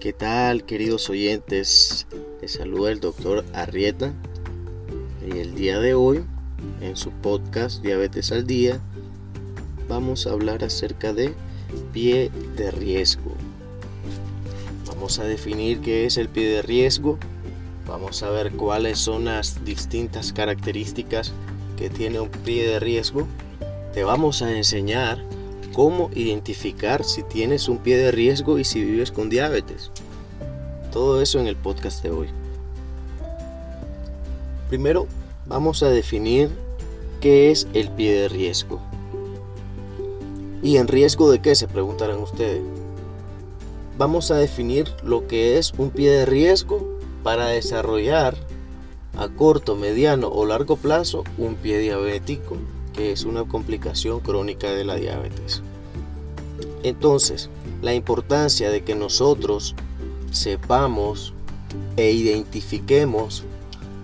¿Qué tal queridos oyentes? Les saluda el doctor Arrieta y el día de hoy en su podcast Diabetes al Día vamos a hablar acerca de pie de riesgo. Vamos a definir qué es el pie de riesgo, vamos a ver cuáles son las distintas características que tiene un pie de riesgo. Te vamos a enseñar cómo identificar si tienes un pie de riesgo y si vives con diabetes. Todo eso en el podcast de hoy. Primero vamos a definir qué es el pie de riesgo. ¿Y en riesgo de qué? Se preguntarán ustedes. Vamos a definir lo que es un pie de riesgo para desarrollar a corto, mediano o largo plazo un pie diabético es una complicación crónica de la diabetes. Entonces, la importancia de que nosotros sepamos e identifiquemos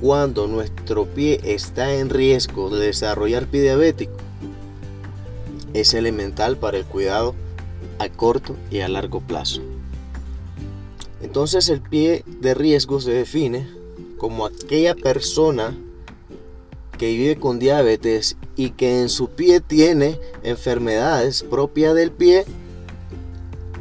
cuando nuestro pie está en riesgo de desarrollar pie diabético es elemental para el cuidado a corto y a largo plazo. Entonces el pie de riesgo se define como aquella persona que vive con diabetes y que en su pie tiene enfermedades propias del pie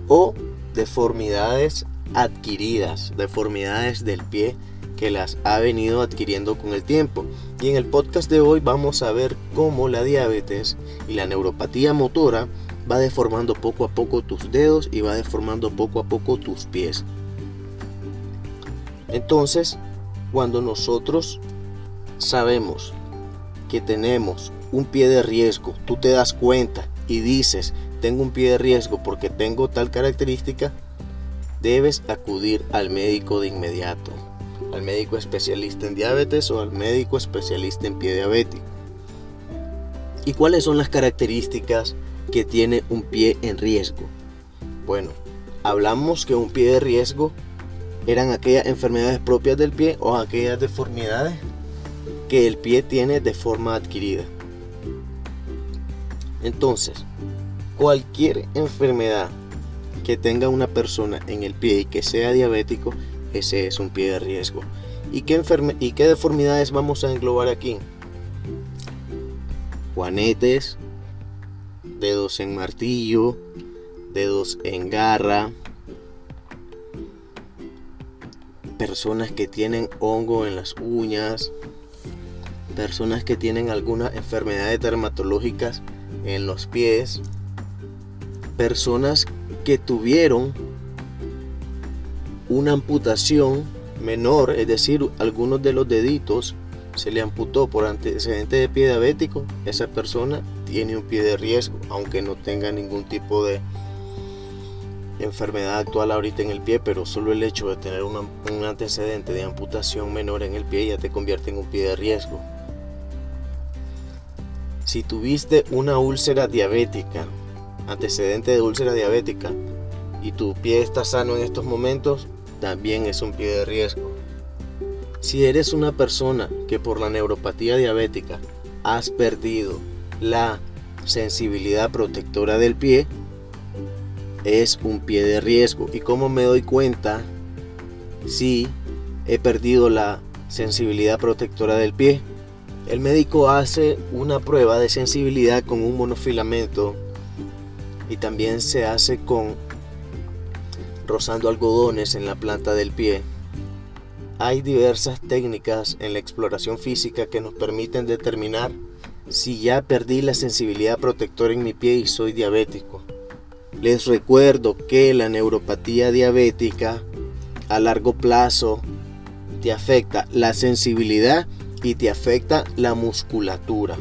o deformidades adquiridas, deformidades del pie que las ha venido adquiriendo con el tiempo. Y en el podcast de hoy vamos a ver cómo la diabetes y la neuropatía motora va deformando poco a poco tus dedos y va deformando poco a poco tus pies. Entonces, cuando nosotros sabemos que tenemos un pie de riesgo, tú te das cuenta y dices, tengo un pie de riesgo porque tengo tal característica, debes acudir al médico de inmediato, al médico especialista en diabetes o al médico especialista en pie diabético. ¿Y cuáles son las características que tiene un pie en riesgo? Bueno, hablamos que un pie de riesgo eran aquellas enfermedades propias del pie o aquellas deformidades que el pie tiene de forma adquirida. Entonces, cualquier enfermedad que tenga una persona en el pie y que sea diabético, ese es un pie de riesgo. ¿Y qué, y qué deformidades vamos a englobar aquí? Juanetes, dedos en martillo, dedos en garra, personas que tienen hongo en las uñas, personas que tienen algunas enfermedades dermatológicas en los pies, personas que tuvieron una amputación menor, es decir, algunos de los deditos se le amputó por antecedente de pie diabético, esa persona tiene un pie de riesgo, aunque no tenga ningún tipo de enfermedad actual ahorita en el pie, pero solo el hecho de tener un antecedente de amputación menor en el pie ya te convierte en un pie de riesgo. Si tuviste una úlcera diabética, antecedente de úlcera diabética, y tu pie está sano en estos momentos, también es un pie de riesgo. Si eres una persona que por la neuropatía diabética has perdido la sensibilidad protectora del pie, es un pie de riesgo. ¿Y cómo me doy cuenta si he perdido la sensibilidad protectora del pie? El médico hace una prueba de sensibilidad con un monofilamento y también se hace con rozando algodones en la planta del pie. Hay diversas técnicas en la exploración física que nos permiten determinar si ya perdí la sensibilidad protectora en mi pie y soy diabético. Les recuerdo que la neuropatía diabética a largo plazo te afecta la sensibilidad y te afecta la musculatura.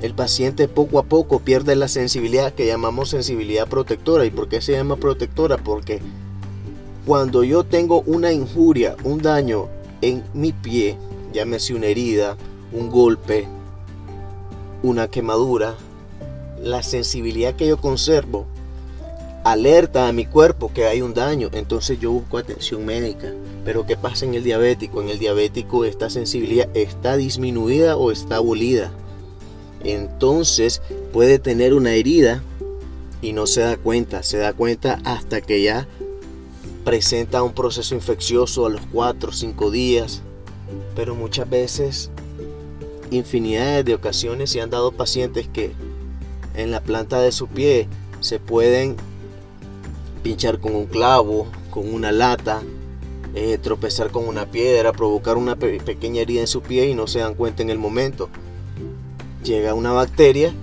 El paciente poco a poco pierde la sensibilidad que llamamos sensibilidad protectora. ¿Y por qué se llama protectora? Porque cuando yo tengo una injuria, un daño en mi pie, llámese una herida, un golpe, una quemadura, la sensibilidad que yo conservo alerta a mi cuerpo que hay un daño, entonces yo busco atención médica. Pero ¿qué pasa en el diabético? En el diabético esta sensibilidad está disminuida o está abolida. Entonces puede tener una herida y no se da cuenta, se da cuenta hasta que ya presenta un proceso infeccioso a los 4 o 5 días, pero muchas veces, infinidades de ocasiones se han dado pacientes que en la planta de su pie se pueden pinchar con un clavo, con una lata, eh, tropezar con una piedra, provocar una pequeña herida en su pie y no se dan cuenta en el momento. Llega una bacteria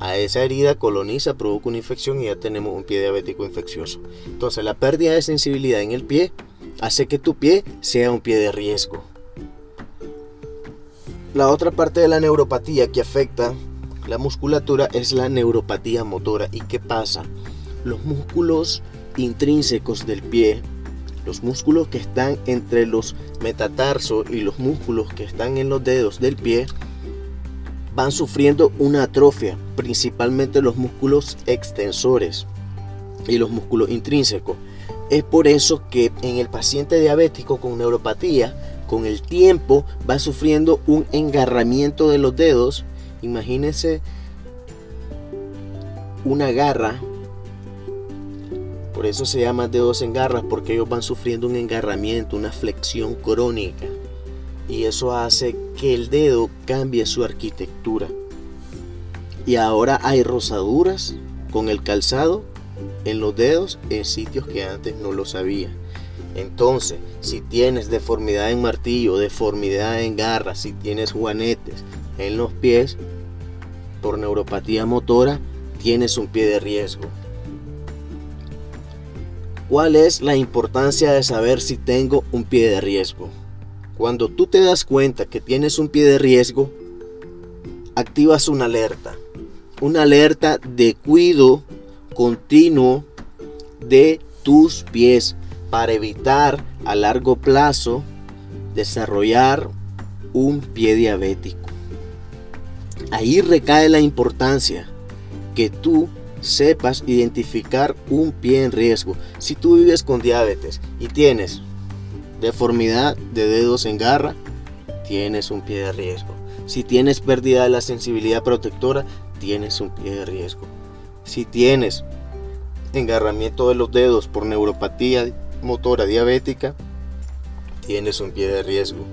a esa herida, coloniza, provoca una infección y ya tenemos un pie diabético infeccioso. Entonces la pérdida de sensibilidad en el pie hace que tu pie sea un pie de riesgo. La otra parte de la neuropatía que afecta la musculatura es la neuropatía motora. ¿Y qué pasa? Los músculos intrínsecos del pie los músculos que están entre los metatarsos y los músculos que están en los dedos del pie van sufriendo una atrofia, principalmente los músculos extensores y los músculos intrínsecos. Es por eso que en el paciente diabético con neuropatía, con el tiempo va sufriendo un engarramiento de los dedos. Imagínense una garra por eso se llama dedos en garras, porque ellos van sufriendo un engarramiento, una flexión crónica. Y eso hace que el dedo cambie su arquitectura. Y ahora hay rosaduras con el calzado en los dedos en sitios que antes no lo sabía. Entonces, si tienes deformidad en martillo, deformidad en garras, si tienes juanetes en los pies, por neuropatía motora, tienes un pie de riesgo. ¿Cuál es la importancia de saber si tengo un pie de riesgo? Cuando tú te das cuenta que tienes un pie de riesgo, activas una alerta. Una alerta de cuidado continuo de tus pies para evitar a largo plazo desarrollar un pie diabético. Ahí recae la importancia que tú sepas identificar un pie en riesgo. Si tú vives con diabetes y tienes deformidad de dedos en garra, tienes un pie de riesgo. Si tienes pérdida de la sensibilidad protectora, tienes un pie de riesgo. Si tienes engarramiento de los dedos por neuropatía motora diabética, tienes un pie de riesgo.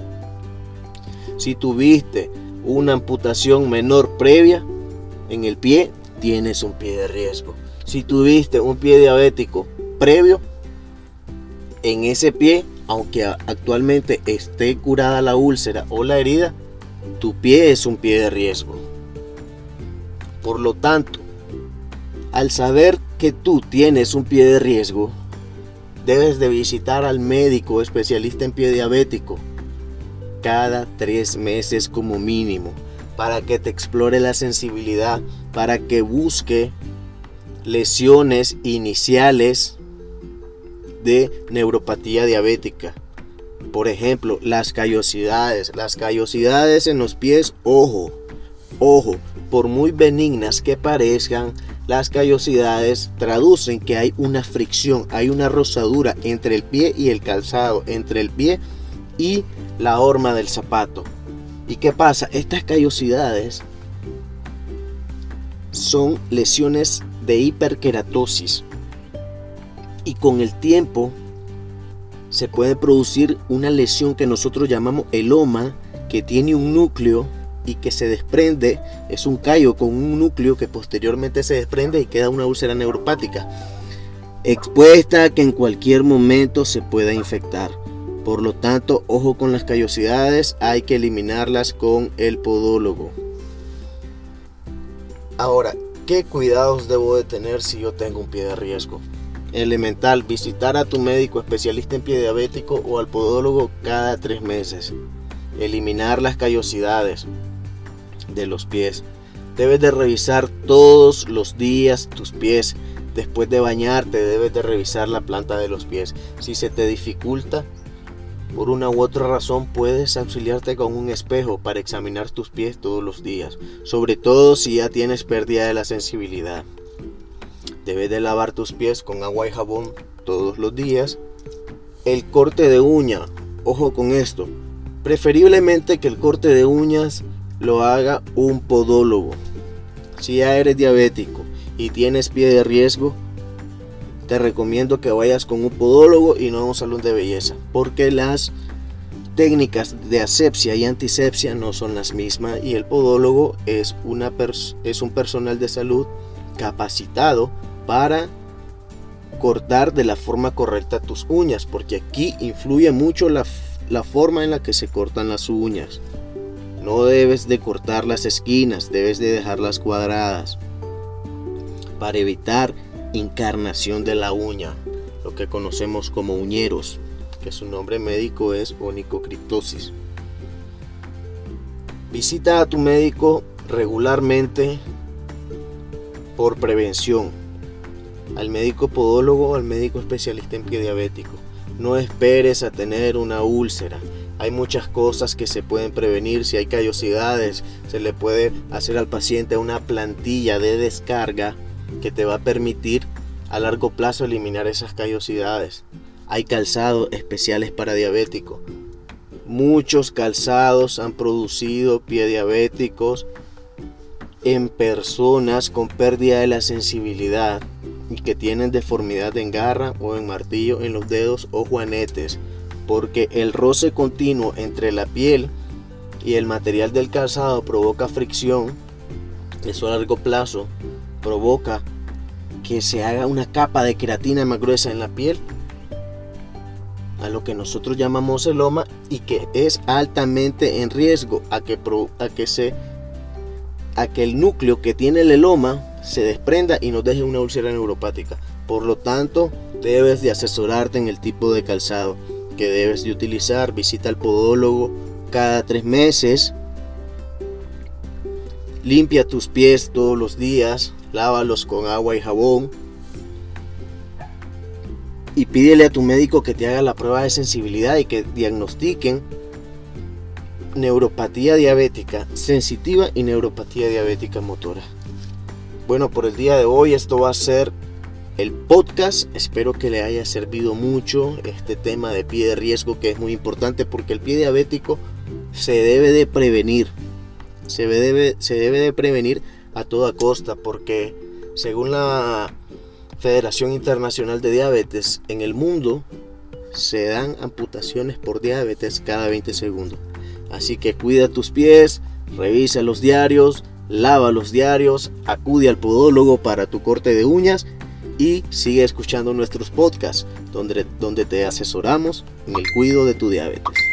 Si tuviste una amputación menor previa en el pie, tienes un pie de riesgo. Si tuviste un pie diabético previo, en ese pie, aunque actualmente esté curada la úlcera o la herida, tu pie es un pie de riesgo. Por lo tanto, al saber que tú tienes un pie de riesgo, debes de visitar al médico especialista en pie diabético cada tres meses como mínimo para que te explore la sensibilidad, para que busque lesiones iniciales de neuropatía diabética. Por ejemplo, las callosidades. Las callosidades en los pies, ojo, ojo, por muy benignas que parezcan, las callosidades traducen que hay una fricción, hay una rosadura entre el pie y el calzado, entre el pie y la horma del zapato. ¿Y qué pasa? Estas callosidades son lesiones de hiperkeratosis y con el tiempo se puede producir una lesión que nosotros llamamos eloma que tiene un núcleo y que se desprende, es un callo con un núcleo que posteriormente se desprende y queda una úlcera neuropática expuesta a que en cualquier momento se pueda infectar. Por lo tanto, ojo con las callosidades, hay que eliminarlas con el podólogo. Ahora, ¿qué cuidados debo de tener si yo tengo un pie de riesgo? Elemental, visitar a tu médico especialista en pie diabético o al podólogo cada tres meses. Eliminar las callosidades de los pies. Debes de revisar todos los días tus pies. Después de bañarte debes de revisar la planta de los pies. Si se te dificulta, por una u otra razón puedes auxiliarte con un espejo para examinar tus pies todos los días, sobre todo si ya tienes pérdida de la sensibilidad. Debes de lavar tus pies con agua y jabón todos los días. El corte de uña, ojo con esto, preferiblemente que el corte de uñas lo haga un podólogo. Si ya eres diabético y tienes pie de riesgo, te recomiendo que vayas con un podólogo y no a un salón de belleza, porque las técnicas de asepsia y antisepsia no son las mismas y el podólogo es, una es un personal de salud capacitado para cortar de la forma correcta tus uñas, porque aquí influye mucho la, la forma en la que se cortan las uñas. No debes de cortar las esquinas, debes de dejarlas cuadradas para evitar encarnación de la uña, lo que conocemos como uñeros, que su nombre médico es onicocriptosis. Visita a tu médico regularmente por prevención, al médico podólogo o al médico especialista en pie diabético. No esperes a tener una úlcera. Hay muchas cosas que se pueden prevenir. Si hay callosidades, se le puede hacer al paciente una plantilla de descarga que te va a permitir a largo plazo eliminar esas callosidades. Hay calzados especiales para diabéticos. Muchos calzados han producido pie diabéticos en personas con pérdida de la sensibilidad y que tienen deformidad en garra o en martillo en los dedos o juanetes, porque el roce continuo entre la piel y el material del calzado provoca fricción, eso a largo plazo provoca que se haga una capa de queratina más gruesa en la piel, a lo que nosotros llamamos celoma y que es altamente en riesgo a que, a que, se, a que el núcleo que tiene el eloma se desprenda y nos deje una úlcera neuropática. Por lo tanto, debes de asesorarte en el tipo de calzado que debes de utilizar. Visita al podólogo cada tres meses. Limpia tus pies todos los días lávalos con agua y jabón y pídele a tu médico que te haga la prueba de sensibilidad y que diagnostiquen neuropatía diabética sensitiva y neuropatía diabética motora. Bueno, por el día de hoy esto va a ser el podcast. Espero que le haya servido mucho este tema de pie de riesgo que es muy importante porque el pie diabético se debe de prevenir. Se debe, se debe de prevenir a toda costa porque según la Federación Internacional de Diabetes en el mundo se dan amputaciones por diabetes cada 20 segundos. Así que cuida tus pies, revisa los diarios, lava los diarios, acude al podólogo para tu corte de uñas y sigue escuchando nuestros podcasts donde, donde te asesoramos en el cuidado de tu diabetes.